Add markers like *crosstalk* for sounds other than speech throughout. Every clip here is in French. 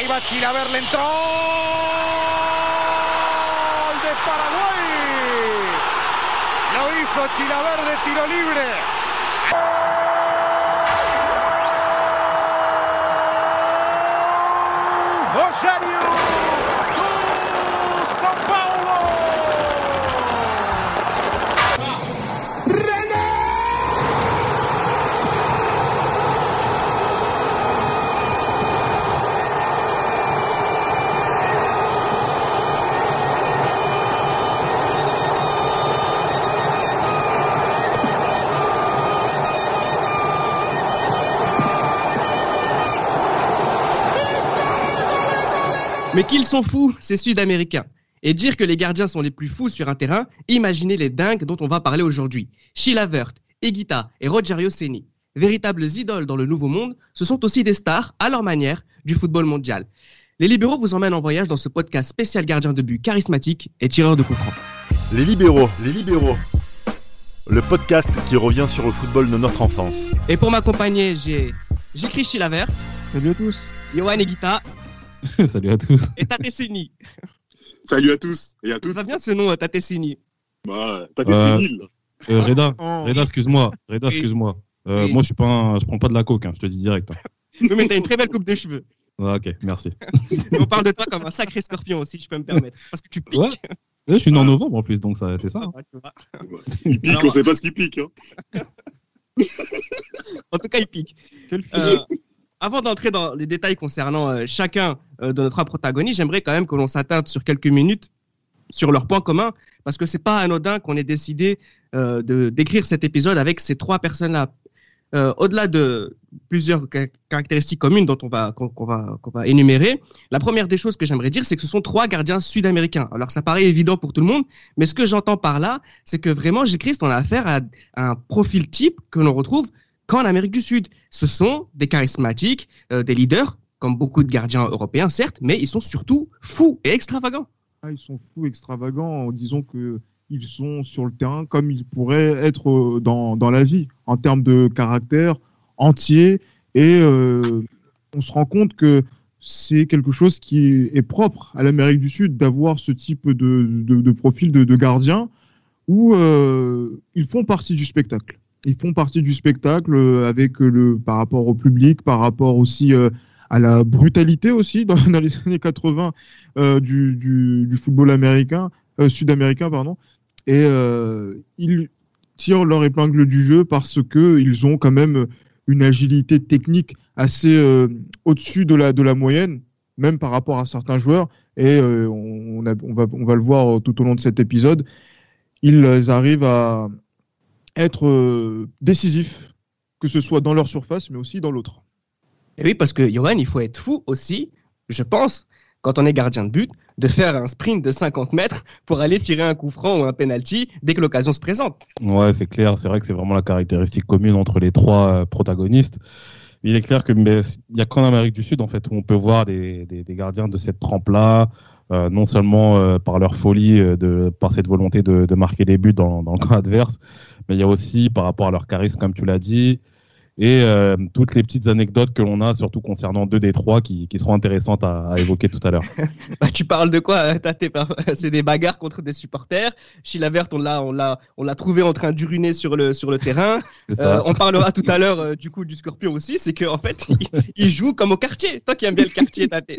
Ahí va Chilaver, le entró. ¡Gol de Paraguay! Lo hizo Chilaver de tiro libre. Mais qu'ils sont fous, ces Sud-Américains. Et dire que les gardiens sont les plus fous sur un terrain, imaginez les dingues dont on va parler aujourd'hui. Sheila Vert, Egita et Rogerio Ceni. Véritables idoles dans le Nouveau Monde, ce sont aussi des stars, à leur manière, du football mondial. Les libéraux vous emmènent en voyage dans ce podcast spécial gardien de but charismatique et tireur de coups francs. Les libéraux, les libéraux. Le podcast qui revient sur le football de notre enfance. Et pour m'accompagner, j'ai j'écris Sheila Vert, Salut à tous. Johan Egita *laughs* Salut à tous. et Tate Ceni. Salut à tous et à Ça toutes. va bien ce nom, Tate Ceni Bah, des Euh. Euh, Reda, Oh. Reda, excuse-moi. Reda, excuse-moi. Euh. Moi, je suis pas, un- je prends pas de la coke, hein, je te dis direct. hein. *laughs* Oui, mais t'as une très belle coupe de cheveux. Ah, ok, merci. *laughs* On parle de toi comme un sacré scorpion aussi, je peux me permettre. Parce que tu piques. Ouais. Je suis né en novembre en plus, donc ça, c'est ça. hein. Vois. Il pique, Alors- on sait pas ce qu'il pique. Hein. En tout cas, il pique. Quel Euh, avant d'entrer dans les détails concernant euh, chacun euh, de nos trois protagonistes, j'aimerais quand même que l'on s'attarde sur quelques minutes sur leurs points communs, parce que c'est pas anodin qu'on ait décidé euh, d'écrire cet épisode avec ces trois personnes-là. Au-delà de plusieurs ca- caractéristiques communes dont on va qu'on va qu'on va énumérer, la première des choses que j'aimerais dire, c'est que ce sont trois gardiens sud-américains. Alors ça paraît évident pour tout le monde, mais ce que j'entends par là, c'est que vraiment, J. Christ, on a affaire à un profil type que l'on retrouve qu'en Amérique du Sud. Ce sont des charismatiques, euh, des leaders, comme beaucoup de gardiens européens, certes, mais ils sont surtout fous et extravagants. Ah, ils sont fous, extravagants, en disant que ils sont sur le terrain comme ils pourraient être euh, dans, dans la vie, en termes de caractère entier. Et euh, on se rend compte que c'est quelque chose qui est propre à l'Amérique du Sud d'avoir ce type de, de, profil de, de gardien où ils font partie du spectacle. Ils font partie du spectacle euh, avec le par rapport au public, par rapport aussi euh, à la brutalité aussi *laughs* dans, les années 80 euh, du, du, football américain, euh, sud-américain, pardon. Et euh, ils tirent leur épingle du jeu parce que ils ont quand même une agilité technique assez euh, au-dessus de la, de la moyenne, même par rapport à certains joueurs. Et euh, on, a- on va, on va le voir tout au long de cet épisode. Ils arrivent à être euh, décisifs, que ce soit dans leur surface, mais aussi dans l'autre. Et oui, parce que Johan, il faut être fou aussi, je pense, quand on est gardien de but, de faire un sprint de 50 mètres pour aller tirer un coup franc ou un penalty dès que l'occasion se présente. Ouais, c'est clair. C'est vrai que c'est vraiment la caractéristique commune entre les trois euh, protagonistes. Il est clair que mais, il y a qu'en Amérique du Sud en fait où on peut voir des, des, des gardiens de cette trempe-là, euh, non seulement euh, par leur folie, euh, de, par cette volonté de, de marquer des buts dans, dans le camp adverse, mais il y a aussi par rapport à leur charisme, comme tu l'as dit, et euh, toutes les petites anecdotes que l'on a, surtout concernant deux des trois, qui, qui seront intéressantes à, à évoquer tout à l'heure. *laughs* Bah, tu parles de quoi? *laughs* Tate *laughs* C'est des bagarres contre des supporters. Sheila Vert, on l'a, on l'a, on l'a trouvé en train d'uriner sur le sur le terrain. Euh, on parlera tout à l'heure euh, du coup du Scorpion aussi. C'est qu'en fait, il, il joue comme au quartier. Toi qui aimes bien le quartier, Tate.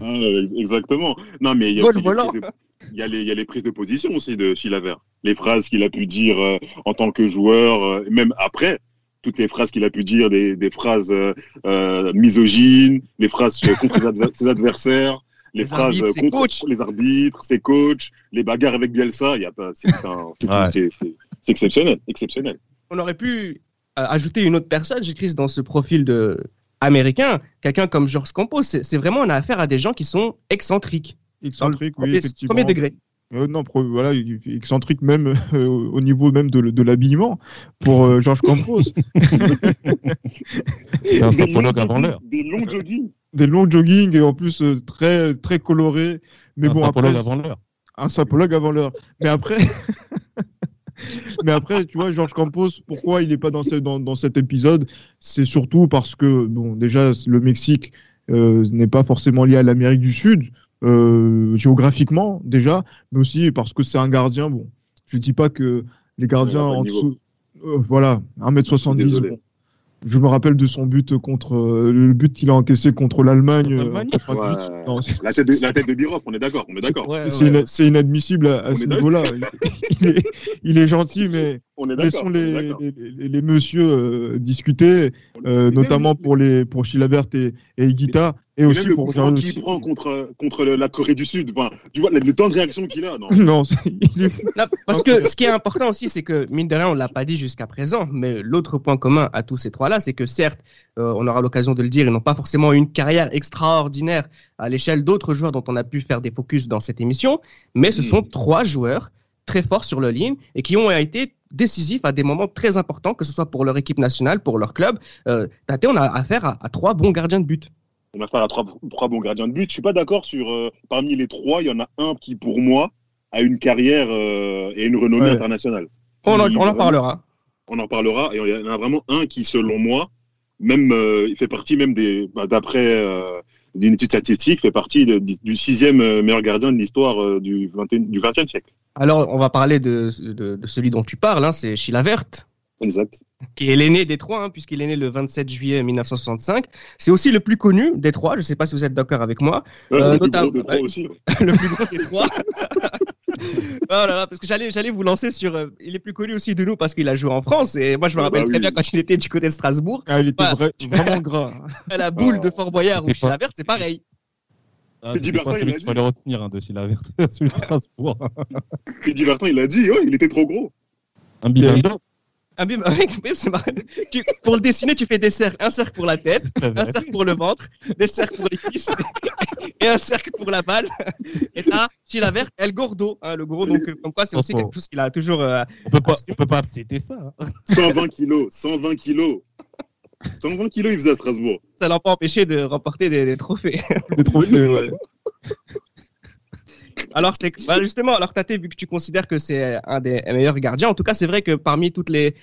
Ah, exactement. Non, mais il y a, aussi les volant. il y, a les- il y a les prises de position aussi de Chilaver. Les phrases qu'il a pu dire euh, en tant que joueur, euh, même après, toutes les phrases qu'il a pu dire, des, des phrases euh, euh, misogynes, les phrases euh, contre ses, adver- ses adversaires, les, Les phrases arbitres, ses contre coachs. les arbitres, ses coachs, les bagarres avec Bielsa. Il y a pas, c'est un- c'est- Ouais. c'est- c'est- c'est exceptionnel, exceptionnel. On aurait pu ajouter une autre personne, j'écris dans ce profil de américain, quelqu'un comme Georges Campos. C'est c'est vraiment on a affaire à des gens qui sont excentriques. Excentrique, oui, Premier- effectivement. Premier degré. Euh, non, pro- voilà, il- il- excentrique même euh, au niveau même de, de l'habillement pour euh, Georges Campos. *laughs* C'est un longs avant l'heure. Des longs jogging. Des longs jogging et en plus euh, très très colorés. Mais Un bon, sapologue après, avant l'heure. un sapologue avant l'heure. Mais après, *laughs* mais après, tu vois, Georges Campos, pourquoi il n'est pas dans, ce- dans, dans cet épisode? C'est surtout parce que, bon, déjà, le Mexique euh, n'est pas forcément lié à l'Amérique du Sud, euh, géographiquement déjà, mais aussi parce que c'est un gardien. Bon, je dis pas que les gardiens en dessous, euh, voilà, 1m70. Désolé. bon. Je me rappelle de son but contre euh, le but qu'il a encaissé contre l'Allemagne. Euh, l'Allemagne en 98. Ouais. La tête de, la tête de Birov, on est d'accord, on est d'accord. Ouais, c'est ouais. ina- c'est inadmissible à, ce niveau-là. Il, est, il est gentil, mais On est d'accord. laissons on est les, messieurs euh, discuter, euh, notamment pour les pour Chilabert et, et Higuita, et aussi même le pour qu'il prend contre, contre la Corée du Sud, enfin, tu vois, le, le temps de réaction qu'il a, non. Non, parce que ce qui est important aussi, c'est que, mine de rien, on l'a pas dit jusqu'à présent, mais l'autre point commun à tous ces trois-là, c'est que certes, euh, on aura l'occasion de le dire, ils n'ont pas forcément une carrière extraordinaire à l'échelle d'autres joueurs dont on a pu faire des focus dans cette émission, mais ce Mm. sont trois joueurs très forts sur le ligne et qui ont été décisifs à des moments très importants, que ce soit pour leur équipe nationale, pour leur club. Euh, Tate, on a affaire à, à trois bons gardiens de but. On a affaire à trois, trois bons gardiens de but. Je suis pas d'accord sur, euh, parmi les trois, il y en a un qui, pour moi, a une carrière euh, et une renommée Ouais. internationale. On en, parlera. On en parlera. Et il y en a vraiment un qui, selon moi, même, euh, il fait partie même des, bah, d'après d'une étude statistique, fait partie de- du sixième meilleur gardien de l'histoire du 21 du 20e siècle. Alors, on va parler de, de, de celui dont tu parles, hein, c'est Chilavert. Exact. Qui est l'aîné des trois, hein, puisqu'il est né le 27 juillet 1965. C'est aussi le plus connu des trois. Je ne sais pas si vous êtes d'accord avec moi. Ouais, Euh, le plus gros trois aussi. ouais. *laughs* le plus gros des trois. *laughs* oh là là, parce que j'allais, j'allais vous lancer sur. euh, il est plus connu aussi de nous parce qu'il a joué en France. Et moi, je me Ah rappelle bah très oui. bien quand il était du côté de Strasbourg. ah, il était vrai- vraiment gras. La boule Ah. de Fort Boyard ou pas- Chilavert, c'est pareil. Ah, Teddy Bertin, il celui a qu'il dit. fallait retenir hein, de Chilavert, *laughs* celui de Strasbourg. Et Divertin, il a dit, ouais, il était trop gros. Un bilingue. Ah, bim, *laughs* avec- bim, c'est marrant. Tu- pour le dessiner, tu fais des cercles. Un cercle pour la tête, un cercle pour le ventre, des cercles pour les cuisses *laughs* et un cercle pour la balle. Et t'as Chilavert, El Gordo, hein, le gros. Donc, comme quoi, c'est aussi quelque chose qu'il a toujours. euh, On peut pas, on peut pas citer ça. hein. 120 kilos, 120 kilos. 120 kilos, il faisait à Strasbourg. ça l'a pas empêché de remporter des, des trophées. Des trophées, ouais. Alors c'est bah, justement, alors Tate, vu que tu considères que c'est un des meilleurs gardiens, en tout cas c'est vrai que parmi toutes les,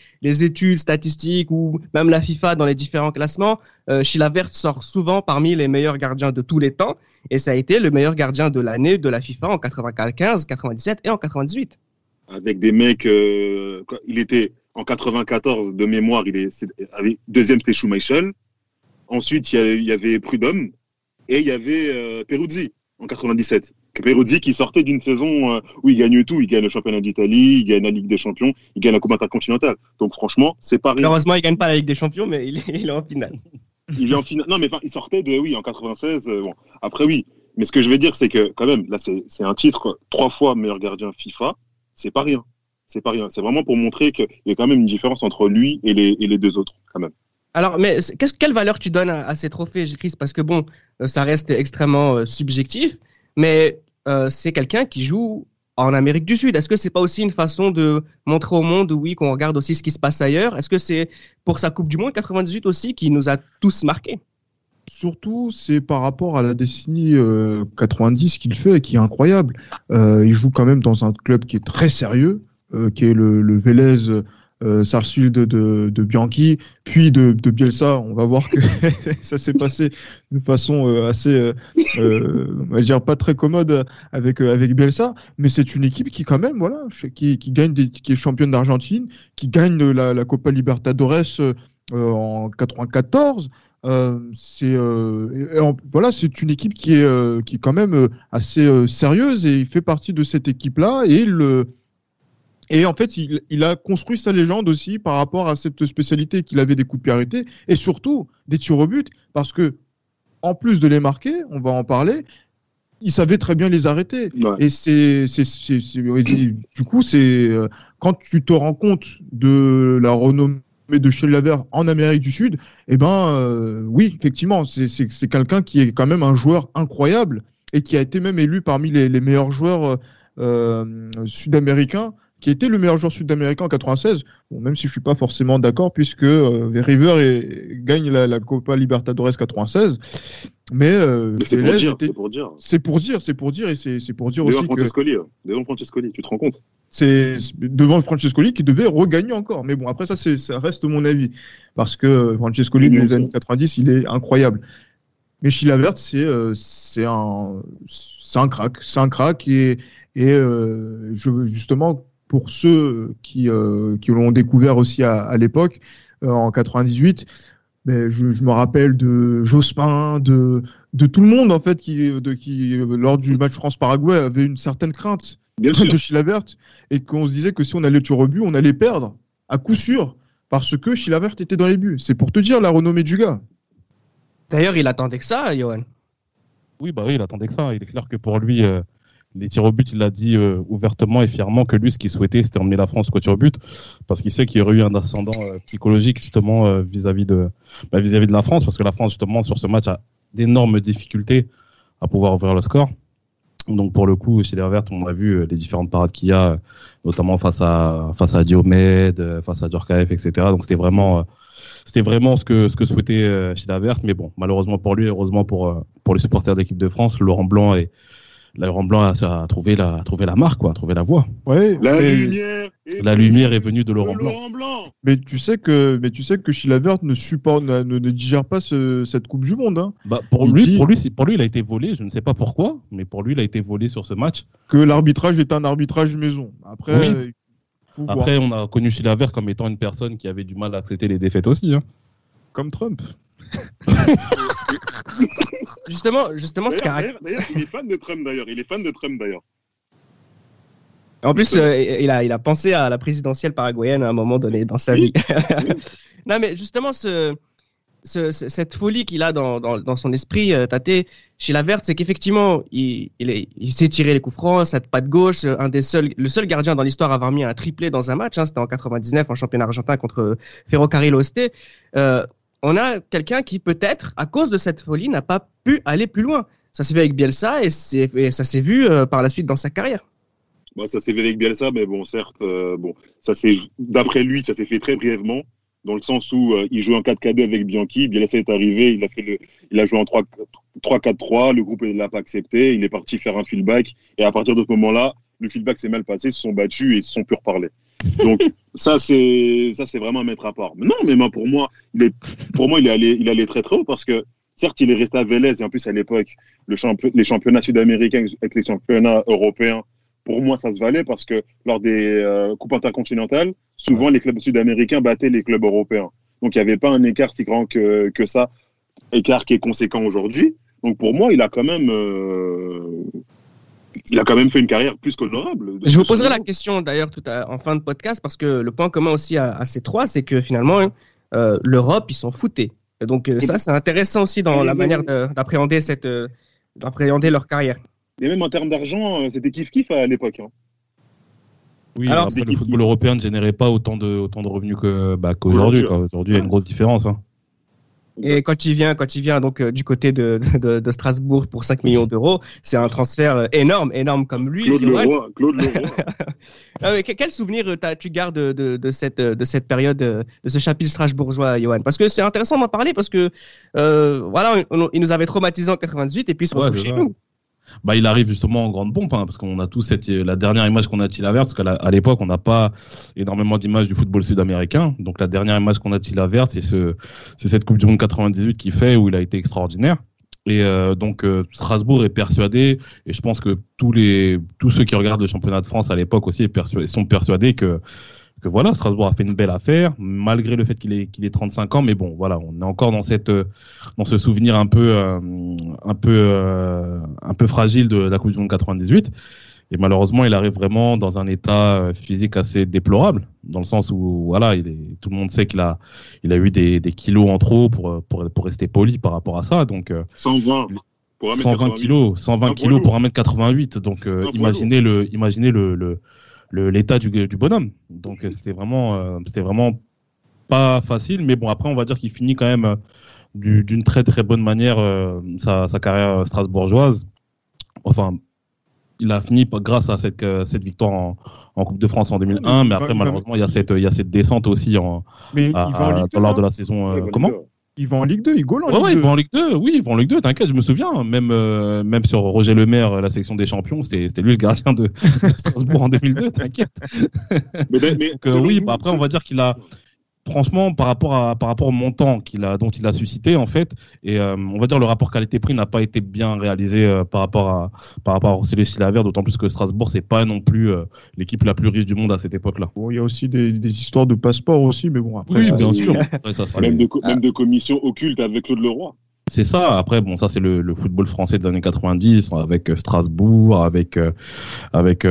études statistiques ou même la FIFA dans les différents classements, euh, sort souvent parmi les meilleurs gardiens de tous les temps et ça a été le meilleur gardien de l'année de la FIFA en 95, 97 et en 98. avec des mecs. euh, il était en 94 de mémoire, il est deuxième c'était Schumacher. Ensuite il y, a- il y avait Prudhomme et il y avait euh, Peruzzi en 97. Peruzzi qui sortait d'une saison euh, où il gagne tout, il gagne le championnat d'Italie, il gagne la Ligue des Champions, il gagne la Coupe intercontinentale. Donc franchement, c'est pas rien. Malheureusement, il gagne pas la Ligue des Champions, mais il est, il est en finale. Il est en finale. Non mais enfin, il sortait de oui en 96. euh, bon après oui. Mais ce que je veux dire c'est que quand même là c'est un titre trois fois meilleur gardien FIFA. C'est pas rien. C'est pas rien. C'est vraiment pour montrer qu'il y a quand même une différence entre lui et les, et les deux autres, quand même. Alors, mais quelle valeur tu donnes à, à ces trophées, Chris? Parce que bon, euh, ça reste extrêmement euh, subjectif, mais euh, c'est quelqu'un qui joue en Amérique du Sud. Est-ce que c'est pas aussi une façon de montrer au monde, oui, qu'on regarde aussi ce qui se passe ailleurs? Est-ce que c'est pour sa Coupe du Monde 98 aussi qui nous a tous marqués? Surtout, c'est par rapport à la décennie euh, 90 qu'il fait et qui est incroyable. Euh, il joue quand même dans un club qui est très sérieux, euh, qui est le Vélez euh, Sarsfield de, de, Bianchi, puis de, de Bielsa. On va voir que *laughs* ça s'est passé de façon euh, assez, euh, euh, on va dire pas très commode avec euh, avec Bielsa, mais c'est une équipe qui quand même, voilà, qui, qui gagne, qui est championne d'Argentine, qui gagne la, la Copa Libertadores euh, en 94. Euh, c'est euh, et- et voilà, c'est une équipe qui est euh, qui est quand même euh, assez euh, sérieuse et il fait partie de cette équipe-là et il euh, et en fait il, il a construit sa légende aussi par rapport à cette spécialité qu'il avait des coups de pied arrêtés et surtout des tirs au but parce que en plus de les marquer, on va en parler, il savait très bien les arrêter. Ouais. Et c'est, du coup, c'est euh, quand tu te rends compte de la renommée de Laver en Amérique du Sud, eh ben, euh, oui, effectivement, c'est, quelqu'un qui est quand même un joueur incroyable et qui a été même élu parmi les, les meilleurs joueurs euh, sud-américains, qui était le meilleur joueur sud-américain en 96. Bon, même si je suis pas forcément d'accord, puisque euh, River est- gagne la, la Copa Libertadores 96, mais, euh, Mais c'est pour dire, c'est pour dire. c'est pour dire, c'est pour dire, et c'est pour dire Devant aussi que Francescoli, hein. devant Francescoli, tu te rends compte c'est devant Francescoli qui devait regagner encore. Mais bon, après ça, ça reste mon avis. Parce que Francescoli, dans les bien années sûr. 90, il est incroyable. Mais Chilavert, c'est euh, c'est un, un crack. C'est un crack. Et, et euh, je, justement, pour ceux qui, euh, qui l'ont découvert aussi à, à l'époque, euh, en 98, mais je, je me rappelle de Jospin, de, de tout le monde, en fait, qui, de, qui, lors du match France-Paraguay, avait une certaine crainte Bien *laughs* sûr. de Chilavert et qu'on se disait que si on allait tuer au but, on allait perdre à coup sûr parce que Chilavert était dans les buts. C'est pour te dire la renommée du gars. D'ailleurs, il attendait que ça, Johan. Oui, bah oui, il attendait que ça. Il est clair que pour lui, euh, les tirs au but, il l'a dit euh, ouvertement et fièrement que lui, ce qu'il souhaitait, c'était emmener la France au tir au but, parce qu'il sait qu'il y aurait eu un ascendant euh, psychologique justement euh, vis-à-vis de bah, vis-à-vis de la France, parce que la France justement sur ce match a d'énormes difficultés à pouvoir ouvrir le score. Donc pour le coup, chez les Verts, on a vu les différentes parades qu'il y a, notamment face à face à Diomed, euh, face à Djorkaeff, etc. Donc c'était vraiment c'était vraiment ce que ce que souhaitait chez la Verte, mais bon, malheureusement pour lui, heureusement pour pour les supporters d'équipe de France, Laurent Blanc Laurent Blanc a, a trouvé la a trouvé la marque quoi, a trouvé la voie. Ouais, La mais, lumière est La lumière est venue de Laurent de Blanc. Laurent Blanc. mais tu sais que, mais tu sais que Chilavert ne supporte, ne, ne digère pas ce- cette Coupe du Monde. Hein. Bah, pour Il lui, dit- pour lui, c'est- pour lui, il a été volé. Je ne sais pas pourquoi, mais pour lui, il a été volé sur ce match. Que l'arbitrage est un arbitrage maison. Après, Oui. faut voir. Après, on a connu Chilavert comme étant une personne qui avait du mal à accepter les défaites aussi. hein. comme Trump. *laughs* Justement, justement, ce caractère. d'ailleurs, il est fan de Trump d'ailleurs. Il est fan de Trump d'ailleurs. En plus, euh, il, a, il a pensé à la présidentielle paraguayenne à un moment donné dans sa vie. *laughs* non, mais justement, ce, ce- ce- cette folie qu'il a dans, dans, dans son esprit, euh, Tate, chez la Verte, c'est qu'effectivement, il, il, est- il sait tirer les coups francs, cette patte gauche, un des seuls, le seul gardien dans l'histoire à avoir mis un triplé dans un match, hein, c'était en 99 en championnat argentin contre Ferrocarril Oeste. Euh, on a quelqu'un qui peut-être, à cause de cette folie, n'a pas pu aller plus loin. Ça s'est vu avec Bielsa et, ça s'est vu euh, par la suite dans sa carrière. Bon, ça s'est fait avec Bielsa, mais bon, certes, euh, bon, ça d'après lui, ça s'est fait très brièvement, dans le sens où euh, il jouait en 4-4-2 avec Bianchi. Bielsa est arrivé, il a fait le, il a joué en 3 3-4-3, le groupe ne l'a pas accepté, il est parti faire un feedback, et à partir de ce moment-là, le feedback s'est mal passé, ils se sont battus et ils se sont plus reparlés. Donc, ça, c'est, ça, c'est vraiment à mettre à part. Non, mais moi, pour moi, il est, pour moi, il est allé, il est très très haut parce que, certes, il est resté à Vélez, et en plus, à l'époque, les championnats sud-américains avec les championnats européens, pour moi, ça se valait parce que lors des euh, coupes intercontinentales, souvent les clubs sud-américains battaient les clubs européens. Donc il n'y avait pas un écart si grand que, que ça, écart qui est conséquent aujourd'hui. Donc pour moi, il a quand même, euh, il a quand même fait une carrière plus qu'honorable. Je vous poserai la question d'ailleurs tout à, en fin de podcast parce que le point commun aussi à, à ces trois, c'est que finalement, hein, euh, l'Europe, ils s'en foutaient. Et donc euh, ça, c'est intéressant aussi dans la manière de- d'appréhender cette, euh, d'appréhender leur carrière. Et même en termes d'argent, c'était kiff-kiff à l'époque. hein. Oui, Alors, après, le football européen ne générait pas autant de, autant de revenus que, bah, qu'aujourd'hui. Aujourd'hui, il y a une grosse différence. hein. Et quand il vient, quand il vient donc euh, du côté de, de, de Strasbourg pour 5 millions d'euros, c'est un transfert euh, énorme, énorme comme lui. Claude. Leroy, Claude Leroy. *laughs* Ah, mais quel souvenir euh, tu gardes de, de, cette, de cette période, de ce chapitre strasbourgeois, Johan? Parce que c'est intéressant d'en parler parce que euh, voilà, on- il nous avait traumatisés en 98 et puis il se Ouais, chez nous. Bah, il arrive justement en grande pompe, hein, parce qu'on a tous cette, la dernière image qu'on a de Chilavert, parce qu'à l'époque, on n'a pas énormément d'images du football sud-américain. Donc, la dernière image qu'on a de Chilavert, c'est ce, cette Coupe du Monde 98 qu'il fait, où il a été extraordinaire. Et euh, donc, euh, Strasbourg est persuadé, et je pense que tous les, tous ceux qui regardent le championnat de France à l'époque aussi sont persuadés que, que voilà, Strasbourg a fait une belle affaire, malgré le fait qu'il ait, qu'il ait 35 ans, mais bon, voilà, on est encore dans cette, euh, dans ce souvenir un peu, euh, un peu, euh, un peu fragile de la Coupe du Monde 98. Et malheureusement, il arrive vraiment dans un état physique assez déplorable, dans le sens où voilà, il est, tout le monde sait qu'il a, il a eu des, des kilos en trop pour, pour, pour rester poli par rapport à ça. Donc, euh, 120 pour 120 1m88. kilos, 120 Un kilos pour 1m88. Donc, euh, imaginez le, imaginez le, le- l'état du, du bonhomme. Donc, euh, c'était vraiment, euh, c'était vraiment pas facile. Mais bon, après, on va dire qu'il finit quand même euh, du- d'une très très bonne manière sa, sa carrière strasbourgeoise. Enfin, il a fini grâce à cette, cette victoire en, en Coupe de France en 2001. il Mais après, malheureusement, il y a cette, il y a cette descente aussi en, à- à- Ligue 2. lors hein. de la saison. Ouais, bah, comment les gars. Il va en Ligue 2, il goal en Ouais, Ligue ouais, 2. ils vont en Ligue 2. Oui, ils vont en Ligue 2. T'inquiète, je me souviens. Même, euh, même sur Roger Lemaire, la section des champions, c'était c'était lui le gardien de, *laughs* de Strasbourg en 2002. T'inquiète. Mais, mais Donc, euh, oui, vous, bah, après, on va dire qu'il a. franchement, par rapport, à, par rapport au montant qu'il a, dont il a suscité, en fait, et euh, on va dire le rapport qualité-prix n'a pas été bien réalisé euh, par rapport à par rapport à d'autant plus que Strasbourg, c'est pas non plus euh, l'équipe la plus riche du monde à cette époque-là. Bon, il y a aussi des, des histoires de passeport aussi, mais bon, après. Oui, ça, bien c'est- sûr. *laughs* Après, ça, c'est- Même de, co- même de commission occulte avec Claude Leroy. C'est ça. Après, bon, ça c'est le, le football français des années 90, avec Strasbourg, avec euh, avec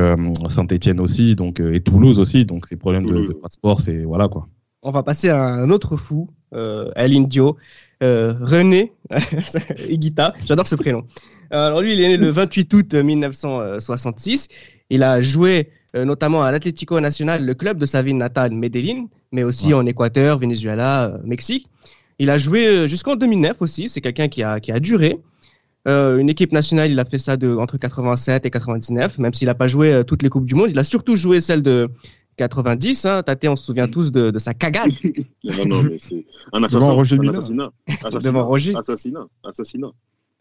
Saint-Étienne aussi, donc et Toulouse aussi. Donc ces problèmes de, de passeport, c'est voilà quoi. On va passer à un autre fou, euh, El Indio, euh, René *laughs* Higuita. J'adore ce prénom. Euh, Alors lui, il est né le 28 août 1966. Il a joué euh, notamment à l'Atlético Nacional, le club de sa ville natale, Medellín, mais aussi Ouais. en Équateur, Venezuela, Mexique. Il a joué jusqu'en 2009 aussi. C'est quelqu'un qui a, qui a duré. Euh, une équipe nationale, il a fait ça de, entre 87 et 99, même s'il n'a pas joué euh, toutes les Coupes du Monde. Il a surtout joué celle de 90. Hein. Tate, on se souvient tous de, de sa cagade *laughs* Non, non, mais c'est un Devant assassin. Roger un assassinat. *laughs* Assassinat. devant Roger. Assassinat. Assassinat.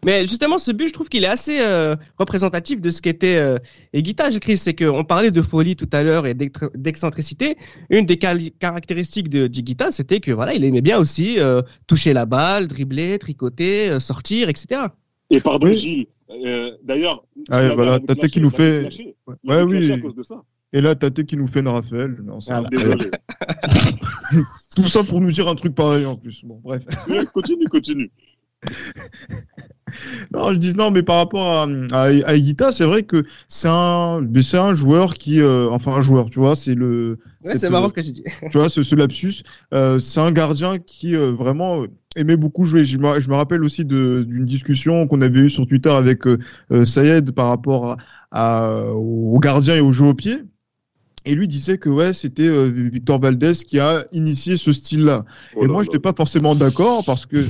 Mais justement, ce but, je trouve qu'il est assez euh, représentatif de ce qu'était euh, Higuita, Chris. C'est qu'on parlait de folie tout à l'heure et d'ex- d'excentricité. Une des caractéristiques de d'Higuita, c'était que voilà, il aimait bien aussi euh, toucher la balle, dribbler, tricoter, euh, sortir, etc. Et pardon, Oui. Gilles. euh, D'ailleurs, Ah, voilà, Tate qui nous fait- clashé. Ouais, oui. à cause de ça. Et là, Tate qui nous fait une Raphaël. Non, Voilà. Désolé. *laughs* Tout ça pour nous dire un truc pareil en plus. Bon, bref. Ouais, continue, continue. *laughs* Non, je dis non, mais par rapport à, à, à Higuita, c'est vrai que c'est un, mais c'est un joueur qui, euh, enfin un joueur, tu vois, c'est le, Ouais, c'est marrant ce que tu dis. *laughs* tu vois, ce, ce lapsus, euh, c'est un gardien qui euh, vraiment euh, aimait beaucoup jouer. Je me, je me rappelle aussi de- d'une discussion qu'on avait eue sur Twitter avec euh, euh, Sayed par rapport à, à- aux gardiens et aux jeux au pied. Et lui disait que ouais, c'était euh, Victor Valdez qui a initié ce style-là. Oh et moi, là. j'étais pas forcément d'accord parce que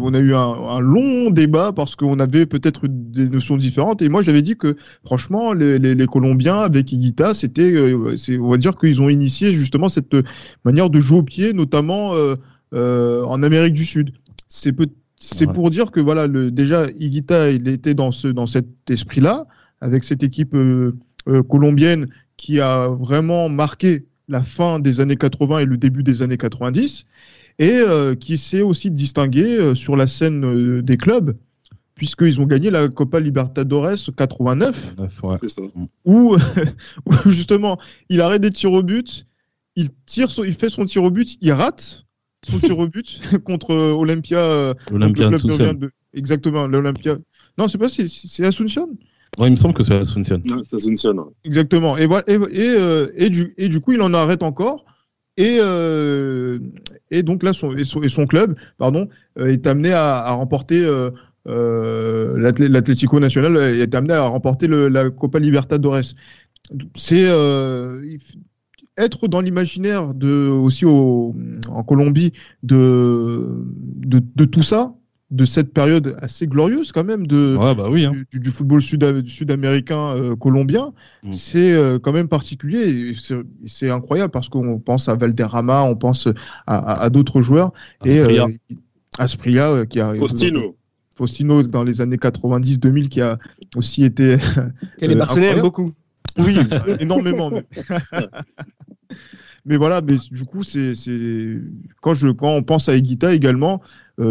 on a eu un, un long débat parce qu'on avait peut-être des notions différentes. Et moi, j'avais dit que franchement, les, les, les Colombiens avec Higuita, c'était, euh, on va dire qu'ils ont initié justement cette manière de jouer au pied, notamment euh, en Amérique du Sud. C'est pour dire que voilà, le, déjà Higuita, il était dans ce, dans cet esprit-là avec cette équipe colombienne qui a vraiment marqué la fin des années 80 et le début des années 90, et euh, qui s'est aussi distingué euh, sur la scène euh, des clubs, puisqu'ils ont gagné la Copa Libertadores 89, Bref, ouais. C'est ça. où, *laughs* où justement il arrête des tirs au but, il, tire son- il fait son tir au but, il rate son tir au but *laughs* contre Olympia. le club de- Exactement, l'Olympia. Non, c'est pas, c'est- c'est Asunción Ouais, il me semble que c'est fonctionne. hein. Exactement. Et, voilà, et, et, euh, et, du, et du coup, il en arrête encore. Et, euh, et donc là, son, et son, et son club pardon, euh, est amené à, à remporter. Euh, euh, l'Atlé- L'Atlético Nacional est amené à remporter le, la Copa Libertadores. C'est euh, être dans l'imaginaire de aussi au, en Colombie de, de, de tout ça, de cette période assez glorieuse quand même de, Ouais, bah oui. Hein. du, du football sud- sud-américain euh, colombien, Mm. c'est euh, quand même particulier. et c'est- C'est incroyable parce qu'on pense à Valderrama, on pense à, à- à d'autres joueurs. Et Asprilla. euh, Asprilla, euh, qui a Faustino. Faustino dans les années 90-2000 qui a aussi été Que les Barcelonais aiment incroyable. beaucoup. oui *laughs* énormément même. *laughs* mais voilà mais du coup c'est c'est quand je quand on pense à Higuita également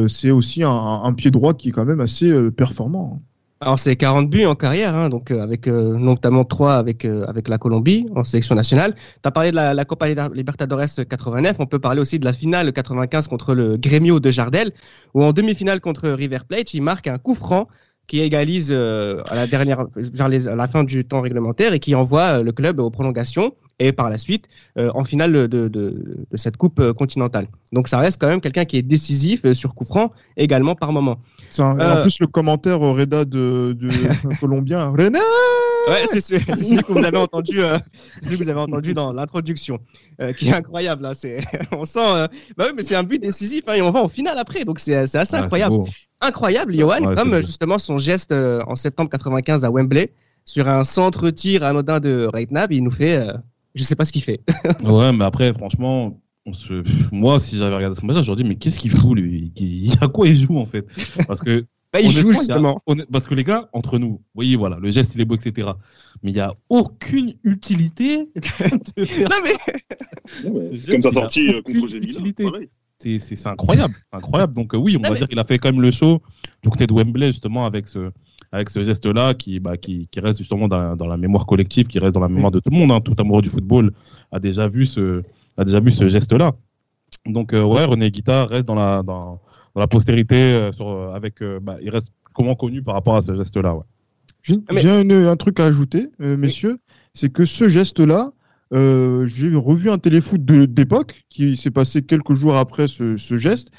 c'est aussi un, pied droit qui est quand même assez euh, performant Alors c'est 40 buts en carrière, hein, donc euh, avec euh, notamment 3 avec euh, avec la Colombie en sélection nationale. Tu as parlé de la, la Copa Libertadores 89, on peut parler aussi de la finale 95 contre le Grêmio de Jardel, où en demi-finale contre River Plate, il marque un coup franc qui égalise euh, à la dernière vers la fin du temps réglementaire et qui envoie euh, le club aux prolongations et par la suite euh, en finale de, de, de cette coupe euh, continentale. Donc ça reste quand même quelqu'un qui est décisif euh, sur coup franc également par moment. Un- Euh. en plus le commentaire Reda de, de *laughs* colombien René Ouais, c'est celui, c'est celui que vous avez entendu, euh, c'est celui que vous avez entendu dans l'introduction, euh, qui est incroyable. Là, c'est, *laughs* on sent, euh, bah oui, mais c'est un but décisif hein, et on va en finale après, donc c'est, c'est assez c'est incroyable, incroyable, Johan, Ouais, comme justement son geste euh, en septembre 95 à Wembley sur un centre tir anodin de Reitnab, il nous fait, euh, je sais pas ce qu'il fait. *laughs* Ouais, mais après, franchement, on se... moi, si j'avais regardé ce match, j'aurais dit, mais qu'est-ce qu'il fout, lui? Il- À quoi il joue, en fait? Parce que Bah, il joue a- justement. parce que les gars, entre nous, vous voyez, voilà, le geste il est beau, etc. Mais il n'y a aucune utilité *laughs* de faire Non, mais *laughs* geste, Comme sa il a sortie euh, contre c'est incroyable, c'est incroyable. Donc euh, oui, on Non, va mais- dire qu'il a fait quand même le show du côté de Wembley justement avec ce avec ce geste-là qui, bah, qui qui reste justement dans, dans la mémoire collective, qui reste dans la mémoire de tout le monde. hein. Tout amoureux du football a déjà vu ce a déjà vu ce geste-là. Donc euh, ouais, René Guita reste dans la dans, dans la postérité euh, sur euh, avec euh, bah, il reste comment connu par rapport à ce geste-là. Ouais. J'ai Mais- j'ai un, un truc à ajouter, euh, messieurs, c'est que ce geste-là, euh, j'ai revu un téléfoot d'époque qui s'est passé quelques jours après ce, ce geste,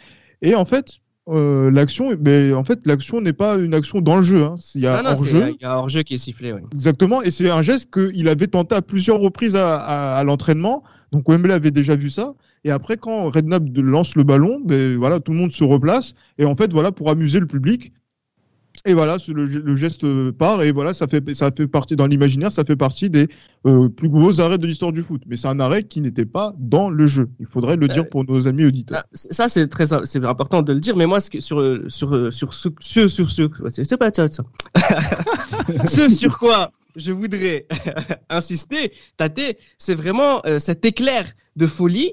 et en fait, euh, l'action, mais en fait, l'action n'est pas une action dans le jeu. hein. Il y a hors-jeu, il y a hors-jeu qui est sifflé. ouais. exactement, et c'est un geste qu'il avait tenté à plusieurs reprises à, à- à l'entraînement. Donc Wembley avait déjà vu ça. Et après, quand Redknapp lance le ballon, ben, voilà, tout le monde se replace. Et en fait, voilà, pour amuser le public. Et voilà, le, le geste part. Et voilà, ça fait, ça fait partie dans l'imaginaire, ça fait partie des euh, plus gros arrêts de l'histoire du foot. Mais c'est un arrêt qui n'était pas dans le jeu. Il faudrait le dire pour nos amis auditeurs. Ah, Ça, c'est très c'est important de le dire, mais moi, ce que- sur, sur, sur ce, sur, sur, sur, c'est c'est pas ça, ça. *laughs* ce sur quoi je voudrais *laughs* insister, Tate, c'est vraiment euh, cet éclair de folie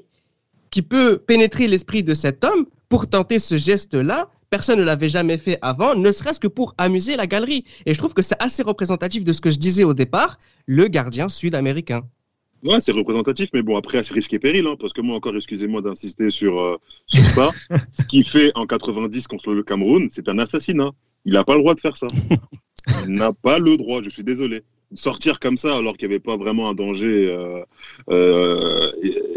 qui peut pénétrer l'esprit de cet homme pour tenter ce geste-là. Personne ne l'avait jamais fait avant, ne serait-ce que pour amuser la galerie. Et je trouve que c'est assez représentatif de ce que je disais au départ, le gardien sud-américain. Ouais, c'est représentatif, mais bon, après, c'est risque et péril, hein, parce que moi, encore, excusez-moi d'insister sur, euh, sur ça. *laughs* Ce qu'il fait en 90 contre le Cameroun, c'est un assassinat. Il n'a pas le droit de faire ça. *laughs* Il n'a pas le droit, je suis désolé. Sortir comme ça, alors qu'il n'y avait pas vraiment un danger euh, euh,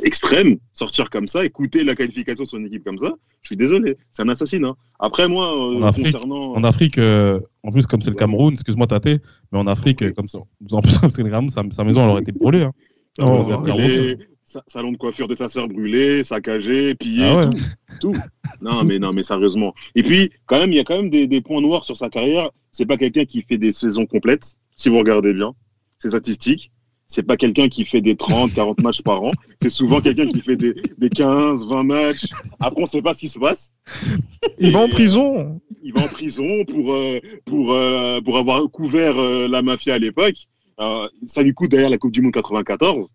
extrême, sortir comme ça, écouter la qualification de son équipe comme ça, je suis désolé, c'est un assassinat. Après, moi, euh, En Afrique, concernant. En Afrique, euh, en plus comme c'est le Cameroun, excuse-moi Tate, mais en Afrique, comme ça, en plus comme c'est le Cameroun, sa, sa maison elle aurait été brûlée. Hein. Oh, sa- salon de coiffure de sa sœur brûlé, saccagé, pillé, Ah ouais. tout, tout. Non, mais non, mais sérieusement. Et puis, quand même, il y a quand même des, des points noirs sur sa carrière. C'est pas quelqu'un qui fait des saisons complètes, si vous regardez bien ses statistiques. C'est pas quelqu'un qui fait des 30, 40 *laughs* matchs par an. C'est souvent quelqu'un qui fait des, des 15, 20 matchs. Après, on sait pas ce qui se passe. Il va en Et, prison. il va en prison pour, euh, pour, euh, pour avoir couvert euh, la mafia à l'époque. Euh, ça lui coûte d'ailleurs la Coupe du Monde 94.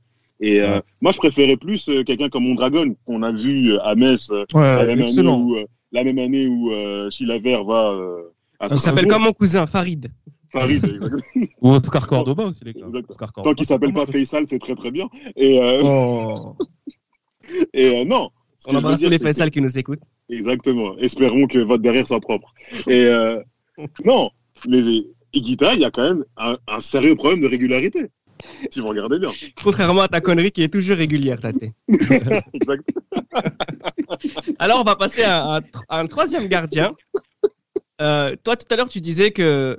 Et euh, Ouais. moi, je préférais plus euh, quelqu'un comme Mondragon, qu'on a vu euh, à Metz euh, la, même année où, euh, la même année où euh, Chilavert va euh, à Il s'appelle comme mon cousin? Farid. Farid, exactement. *laughs* Ou Oscar Cordoba aussi, les gars. Oscar Cordoba. Tant qu'il s'appelle pas Faisal, c'est très très bien. Et, euh, Oh. *laughs* et euh, non. On embrasse tous les Faisal qui nous écoutent. Exactement. Espérons que votre derrière soit propre. Et euh, *laughs* non, les Iguita, il y a quand même un, un sérieux problème de régularité. Si vous regardez bien. Contrairement à ta connerie qui est toujours régulière, Tate. Exact. Alors, on va passer à un, à un troisième gardien. Euh, toi, tout à l'heure, tu disais que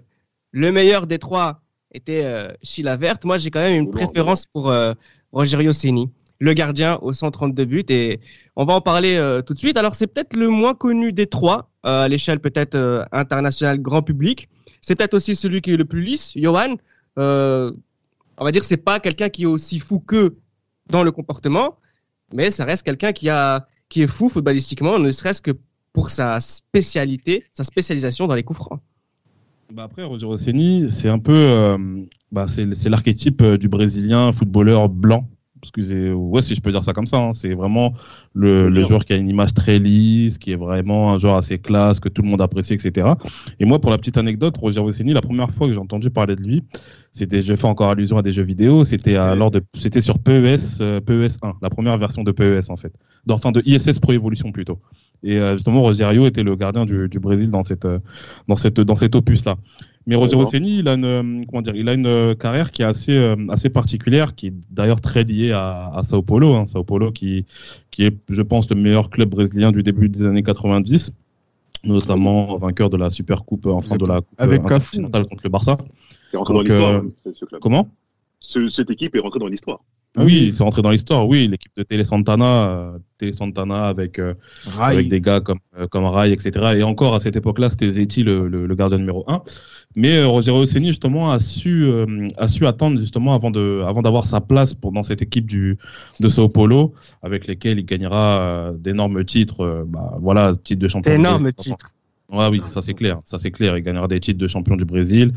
le meilleur des trois était euh, Sheila Verte. Moi, j'ai quand même une préférence pour euh, Rogerio Ceni, le gardien aux 132 buts. Et on va en parler euh, tout de suite. Alors, c'est peut-être le moins connu des trois, euh, à l'échelle peut-être internationale, grand public. C'est peut-être aussi celui qui est le plus lisse. Johan, on va dire que c'est pas quelqu'un qui est aussi fou que dans le comportement, mais ça reste quelqu'un qui a qui est fou footballistiquement, ne serait-ce que pour sa spécialité, sa spécialisation dans les coups francs. Bah après, Roger Rossini, c'est un peu, euh, bah c'est l'archétype euh, du Brésilien footballeur blanc. Excusez, ouais, si je peux dire ça comme ça. hein. C'est vraiment le, le joueur qui a une image très lisse, qui est vraiment un joueur assez classe, que tout le monde apprécie, etc. Et moi, pour la petite anecdote, Roger Rossini, la première fois que j'ai entendu parler de lui, c'était, je fais encore allusion à des jeux vidéo, c'était à- Ouais. lors de, c'était sur PES, euh, PES 1, la première version de PES en fait, enfin de ISS Pro Evolution plutôt. Et euh, justement, Rogerio était le gardien du, du Brésil dans cette, euh, dans cette, dans cet opus-là. Mais Roger D'accord. Rossini, il a une, euh, comment dire, il a une euh, carrière qui est assez, euh, assez particulière, qui est d'ailleurs très liée à, à Sao Paulo. Hein, Sao Paulo qui, qui est, je pense, le meilleur club brésilien du début des années 90, notamment vainqueur de la Super Coupe, enfin de la Coupe Avec euh, contre le Barça. C'est rentré dans l'histoire, euh, ce- ce club. Comment? Ce- cette équipe est rentrée dans l'histoire. Ah oui, oui. c'est rentré dans l'histoire. Oui, l'équipe de Tele Santana, euh, Tele Santana avec euh, avec des gars comme euh, comme Rai, etc. Et encore à cette époque-là, c'était Zeti le, le, le gardien numéro un. Mais Roger Rossini justement a su a su attendre justement avant de avant d'avoir sa place pour dans cette équipe du de Sao Paulo avec lesquels il gagnera d'énormes titres. bah, voilà, titre de champion. de Énorme Ouais, oui, ça c'est clair. Ça c'est clair. Il gagnera des titres de champion du Brésil.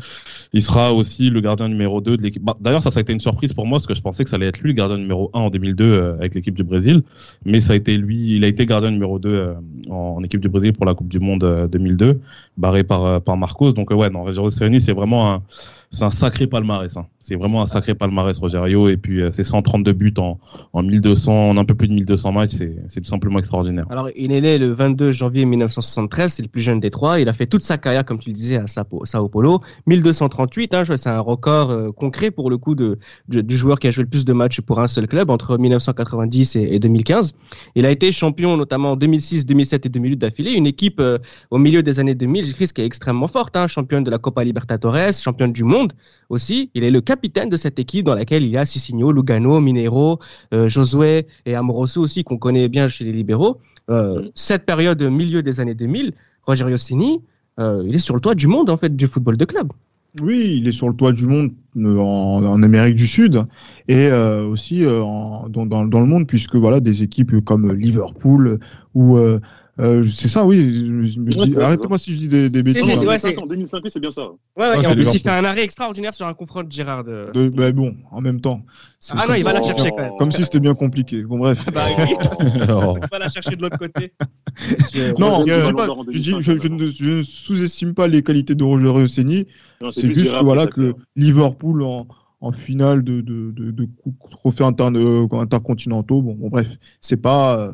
Il sera aussi le gardien numéro 2 de l'équipe. Bah, D'ailleurs, ça, ça a été une surprise pour moi parce que je pensais que ça allait être lui le gardien numéro 1 en 2002 euh, avec l'équipe du Brésil. Mais ça a été lui, il a été gardien numéro 2 euh, en, équipe du Brésil pour la Coupe du Monde euh, 2002, barré par, euh, par Marcos. Donc, euh, ouais, non, Rogério c'est vraiment un, c'est un sacré palmarès. Hein. C'est vraiment un sacré palmarès, Rogerio. Et puis, euh, c'est 132 buts en, en 1200, en un peu plus de 1200 matchs. C'est tout simplement extraordinaire. Alors, il est né le 22 janvier 1973, c'est le plus jeune des trois. Il a fait toute sa carrière, comme tu le disais, à Sao Paulo. 1238, hein, c'est un record euh, concret pour le coup de, du joueur qui a joué le plus de matchs pour un seul club entre 1990 et, et 2015. Il a été champion notamment en 2006, 2007 et 2008 d'affilée. Une équipe euh, au milieu des années 2000, Chris, qui est extrêmement forte, hein, championne de la Copa Libertadores, championne du monde aussi. Il est le capitaine de cette équipe dans laquelle il y a Cicinho, Lugano, Minero, euh, Josué et Amoroso aussi, qu'on connaît bien chez les libéraux. Euh, cette période milieu des années 2000, Rogerio Cini, euh, il est sur le toit du monde en fait du football de club. Oui, il est sur le toit du monde euh, en, en Amérique du Sud et euh, aussi en- dans, dans, dans le monde, puisque voilà des équipes comme Liverpool ou euh, euh, c'est ça, oui. Ouais, c'est Arrêtez-moi si je dis des, bêtises. si, hein. c'est- ouais, 2005, en 2005, oui, c'est bien ça. Ouais, ouais, c'est en plus, il fait un arrêt extraordinaire sur un confront de Gérard. De- bah bon, en même temps. C'est Ah non, il va la chercher quand même. Comme si c'était bien compliqué. Bon bref. Bah, oui. *laughs* Oh. il va la chercher de l'autre côté. Non, Roger je, Ballon dis pas- d'Or en je dis- 2005, je- je ne, je ne sous-estime pas les qualités de Roger Ceni. Non, C'est juste que, voilà, que s'appelle. Liverpool en, en finale de, de, de, de trophées interne- euh, intercontinentaux, bon, bon, bref, c'est pas.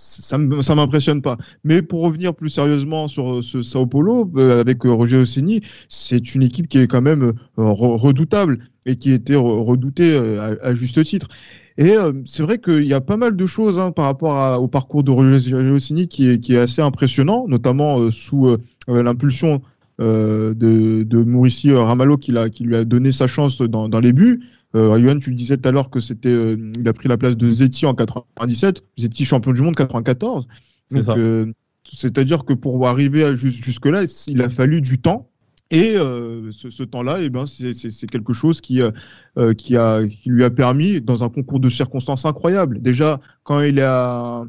Ça ça m'impressionne pas. Mais pour revenir plus sérieusement sur euh, ce Sao Paulo, euh, avec euh, Roger Osseni, c'est une équipe qui est quand même re- redoutable et qui était re- redoutée à, juste titre. Et c'est vrai qu'il y a pas mal de choses hein, par rapport au parcours de Roger Osseni qui est, assez impressionnant, notamment sous l'impulsion de, de Maurici Ramalho qui, lui a donné sa chance dans les buts. Euh, tu disais tout à l'heure que c'était, euh, il a pris la place de Zeti en 97, Zeti champion du monde 94. C'est ça. euh, c'est-à-dire que pour arriver jus- jusque-là, il a fallu du temps. Et euh, ce, ce temps-là, eh ben, c'est- quelque chose qui, euh, qui, a, qui lui a permis, dans un concours de circonstances incroyables. Déjà, quand il, a,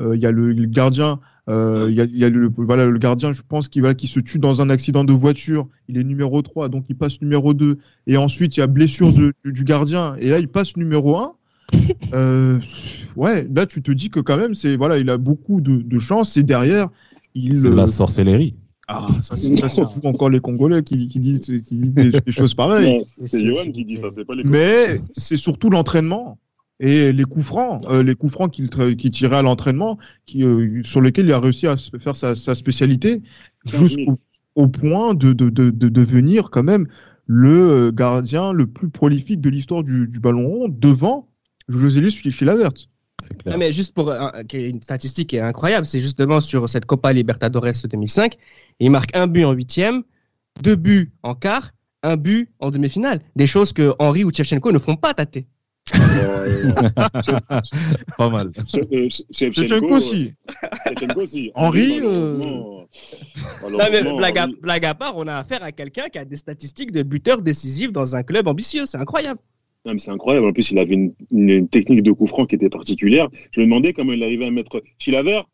euh, il y a le, le gardien, euh, il y a, il y a le, voilà, le gardien, je pense, qui, voilà, qui se tue dans un accident de voiture. Il est numéro 3, donc il passe numéro 2. Et ensuite, il y a blessure de- du, du gardien. Et là, il passe numéro 1. *laughs* Euh, ouais, là, tu te dis que quand même, c'est voilà, il a beaucoup de, de chance. Et derrière, il. C'est euh, la sorcellerie. ah, ça, c'est ça, c'est fou encore les Congolais qui, qui disent, qui disent des, des choses pareilles. Non, c'est Johan qui dit ça, c'est pas les Mais c'est surtout l'entraînement et les coups francs, euh, les coups francs qu'il tirait à l'entraînement, euh, sur lesquels il a réussi à faire sa, sa spécialité, jusqu'au au point de, de, de, de devenir quand même le euh, gardien le plus prolifique de l'histoire du, du ballon rond devant José Luis chez la Verte. C'est Non, clair. mais juste pour ait une statistique qui est incroyable, c'est justement sur cette Copa Libertadores 2005. Il marque un but en huitième, deux buts en quart, un but en demi-finale. Des choses que Henri ou Tchevchenko ne font pas tâter. Euh, Pas mal. Shevchenko aussi. Shevchenko aussi. Henri, blague, à, Henri- blague à part, on a affaire à quelqu'un qui a des statistiques de buteur décisif dans un club ambitieux. C'est incroyable. Non, mais c'est incroyable. En plus, il avait une, une- une technique de coup franc qui était particulière. Je me demandais comment il arrivait à mettre Chilavert.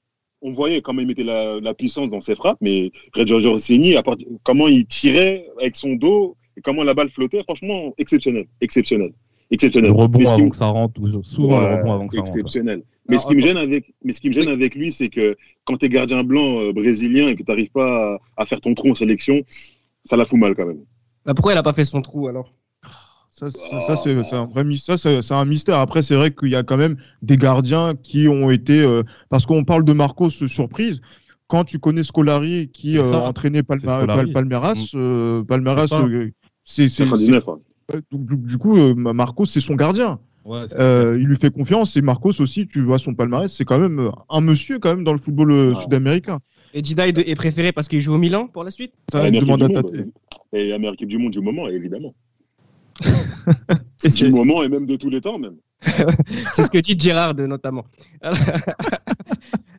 On voyait comment il mettait la, la puissance dans ses frappes, mais Rossini, à part- comment il tirait avec son dos et comment la balle flottait, franchement, exceptionnel, exceptionnel, exceptionnel. Le rebond Mais ce qui avant me- que ça rentre, souvent Ouais, le rebond avant que ça rentre. exceptionnel. Mais ce qui me gêne avec, mais ce qui me gêne avec lui, c'est que quand tu es gardien blanc euh, brésilien et que tu n'arrives pas à, à faire ton trou en sélection, ça la fout mal quand même. Bah, pourquoi il a pas fait son trou alors? Ça, ça, ça, c'est un vrai mystère. Ça, c'est c'est un mystère. Après, c'est vrai qu'il y a quand même des gardiens qui ont été. euh, parce qu'on parle de Marcos euh, surprise. Quand tu connais Scolari qui euh, entraînait Palma- C'est Scolari. Pal- Palmeiras, euh, Palmeiras, C'est euh, c'est c'est- 99, c'est- donc, du, du coup, euh, Marcos, c'est son gardien. Ouais, Euh, il lui fait confiance. Et Marcos aussi, tu vois son palmarès, c'est quand même euh, un monsieur quand même dans le football euh, Ah. sud-américain. Et Dida est, est préféré parce qu'il joue au Milan pour la suite? Ça, La je meilleure demande à tâter. Et la meilleure équipe du monde du moment, évidemment. Et *laughs* du moment et même de tous les temps, même. *laughs* C'est ce que dit Gérard notamment. *laughs*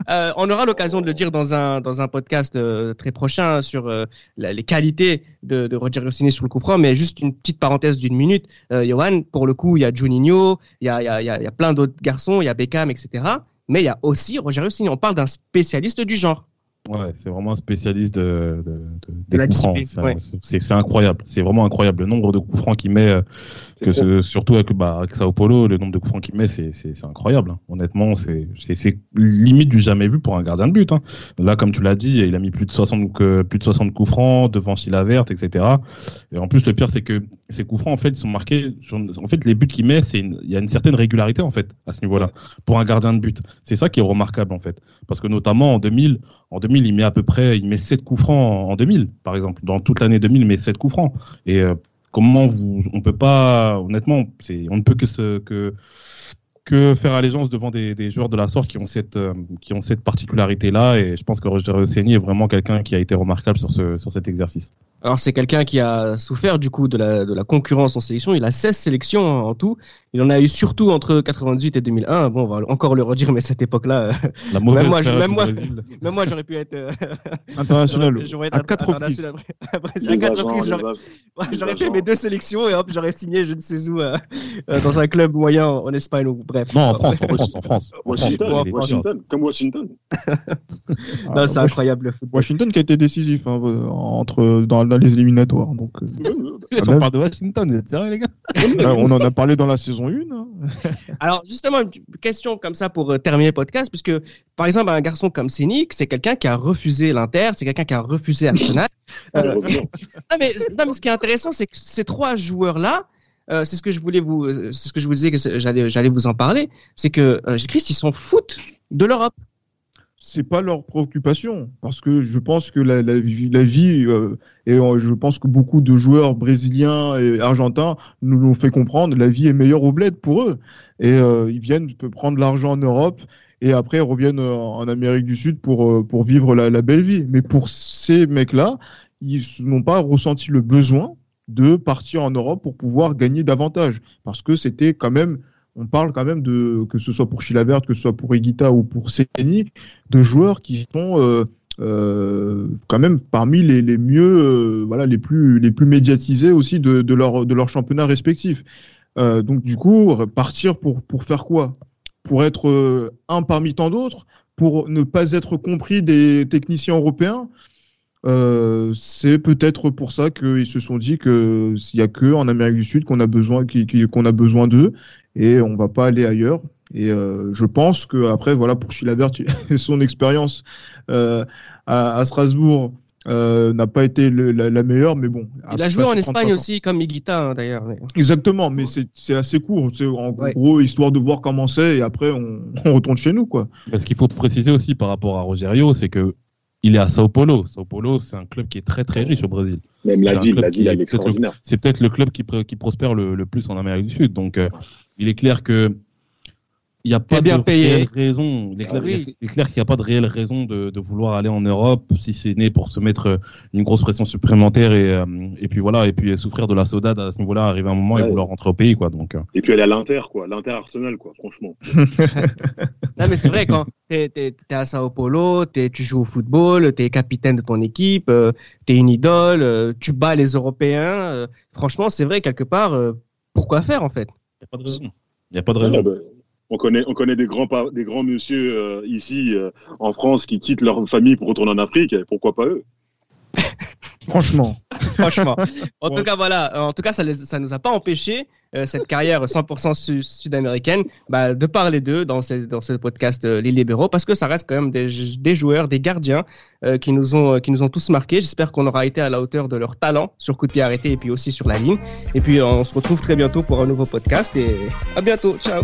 Euh, on aura l'occasion de le dire dans un, dans un podcast euh, très prochain sur euh, les qualités de, de Roger Rossini sur le coup franc, mais juste une petite parenthèse d'une minute. Euh, Johan, pour le coup, il y a Juninho, il y a, y a, y a, y a plein d'autres garçons, il y a Beckham, etc. Mais il y a aussi Roger Rossini. On parle d'un spécialiste du genre. Ouais, c'est vraiment un spécialiste de, de, de- la C'est- ouais. Incroyable. C'est vraiment incroyable. Le nombre de coups francs qu'il met, euh, que ce- surtout avec, bah, avec Sao Paulo, le nombre de coups francs qu'il met, c'est incroyable. hein. Honnêtement, c'est limite du jamais vu pour un gardien de but. hein. Là, comme tu l'as dit, il a mis plus de 60, que- plus de 60 coups francs devant Chilavert, etc. Et en plus, le pire, c'est que ces coups francs, en fait, ils sont marqués. sur- En fait, les buts qu'il met, une- il y a une certaine régularité, en fait, à ce niveau-là, pour un gardien de but. C'est ça qui est remarquable, en fait. Parce que notamment en 2000, en 2000, il met à peu près, il met 7 coups francs en en 2000, par exemple. Dans toute l'année 2000, il met 7 coups francs. Et euh, comment vous, on peut pas, honnêtement, on ne peut que se, que, que faire allégeance devant des, des joueurs de la sorte qui ont cette, euh, qui ont cette particularité-là. Et je pense que Roger Rossini est vraiment quelqu'un qui a été remarquable sur ce, sur cet exercice. Alors c'est quelqu'un qui a souffert du coup de la, de la concurrence en sélection. Il a 16 sélections en tout. Il en a eu surtout entre 98 et 2001. Bon, on va encore le redire, mais cette époque-là, euh, *laughs* La mauvaise Même moi, je- même moi- même moi j'aurais pu être euh, *laughs* International. j'aurais- À quatre reprises. *laughs* À quatre reprises, j'aurais- fait mes deux sélections et hop, j'aurais signé je ne sais où euh, euh, dans un club moyen en Espagne ou bref. Non, en France, en France, en France. En Washington, France, Washington, comme Washington. Non, c'est Ah, incroyable le football. Washington qui a été décisif hein, entre, dans, dans les éliminatoires. Donc, euh, on parle de Washington, vous êtes sérieux, les gars? Euh, on en a parlé dans la saison 1. hein. *laughs* Alors justement, une question comme ça pour euh, terminer le podcast, puisque par exemple un garçon comme Sénic, c'est quelqu'un qui a refusé l'Inter, c'est quelqu'un qui a refusé Arsenal. Euh, Malheureusement. *laughs* non, mais, non, mais ce qui est intéressant, c'est que ces trois joueurs-là, euh, c'est ce que je voulais vous, euh, c'est ce que je vous disais que j'allais, j'allais vous en parler, c'est que euh, Christ, ils s'en foutent de l'Europe. c'est pas leur préoccupation parce que je pense que la, la la vie euh, et je pense que beaucoup de joueurs brésiliens et argentins nous l'ont fait comprendre, la vie est meilleure au bled pour eux et ils viennent prendre l'argent en Europe et après ils reviennent en Amérique du Sud pour pour vivre la belle vie. Mais pour ces mecs-là, ils n'ont pas ressenti le besoin de partir en Europe pour pouvoir gagner davantage. Parce que c'était quand même on parle quand même de que ce soit pour Chilavert, que ce soit pour Higuita ou pour Seni, de joueurs qui sont euh, euh, quand même parmi les, les mieux, euh, voilà, les plus, les plus médiatisés aussi de, de leur, de leur championnat respectif. Donc du coup, partir pour, pour faire quoi? Pour être un parmi tant d'autres? Pour ne pas être compris des techniciens européens? Euh, c'est peut-être pour ça qu'ils se sont dit que s'il y a que en Amérique du Sud qu'on a besoin qu'on a besoin d'eux et on va pas aller ailleurs. Et euh, je pense que après voilà pour Chilavert, *laughs* son expérience euh, à, à Strasbourg euh, n'a pas été le- la, la meilleure, mais bon. Il a joué en Espagne 35 ans. aussi, comme Higuita hein, d'ailleurs. mais- Exactement, mais c'est c'est assez court. C'est en Ouais. gros histoire de voir comment c'est et après on, *laughs* on retourne chez nous quoi. Ce qu'il faut préciser aussi par rapport à Rogerio, c'est que il est à Sao Paulo. Sao Paulo, c'est un club qui est très très riche au Brésil. Même C'est la ville, la ville, elle est extraordinaire. C'est peut-être le club qui, pr- qui prospère le, le plus en Amérique du Sud. Donc, euh, il est clair que n'y a pas bien de payé. réelle raison. Il est Ah clair, oui. il est clair qu'il n'y a pas de réelle raison de, de vouloir aller en Europe si c'est né pour se mettre euh, une grosse pression supplémentaire et, euh, et puis voilà et puis souffrir de la saudade à ce niveau-là, arriver un moment et Ouais. vouloir rentrer au pays quoi. Donc, euh, Et puis est à l'Inter, quoi. L'Inter Arsenal, quoi, franchement. *laughs* Non, mais c'est vrai, quand t'es es, à Sao Paulo, t'es- tu joues au football, t'es capitaine de ton équipe, euh, t'es une idole, euh, tu bats les Européens. euh, franchement, c'est vrai, quelque part, euh, pourquoi faire en fait? Il n'y a pas de raison. Il n'y a pas de raison. Ah, bah, on connaît, on connaît des grands, des grands monsieur euh, ici euh, en France qui quittent leur famille pour retourner en Afrique. Pourquoi pas eux? Franchement. Franchement. *laughs* En Ouais. tout cas, voilà. En tout cas, ça ne ça nous a pas empêché, euh, cette carrière 100% su- sud-américaine, bah, de parler d'eux dans ce, dans ce podcast euh, Les Libéraux, parce que ça reste quand même des, des joueurs, des gardiens euh, qui, nous ont, qui nous ont tous marqués. J'espère qu'on aura été à la hauteur de leur talent sur coup de pied arrêté et puis aussi sur la ligne. Et puis, on se retrouve très bientôt pour un nouveau podcast et à bientôt. Ciao.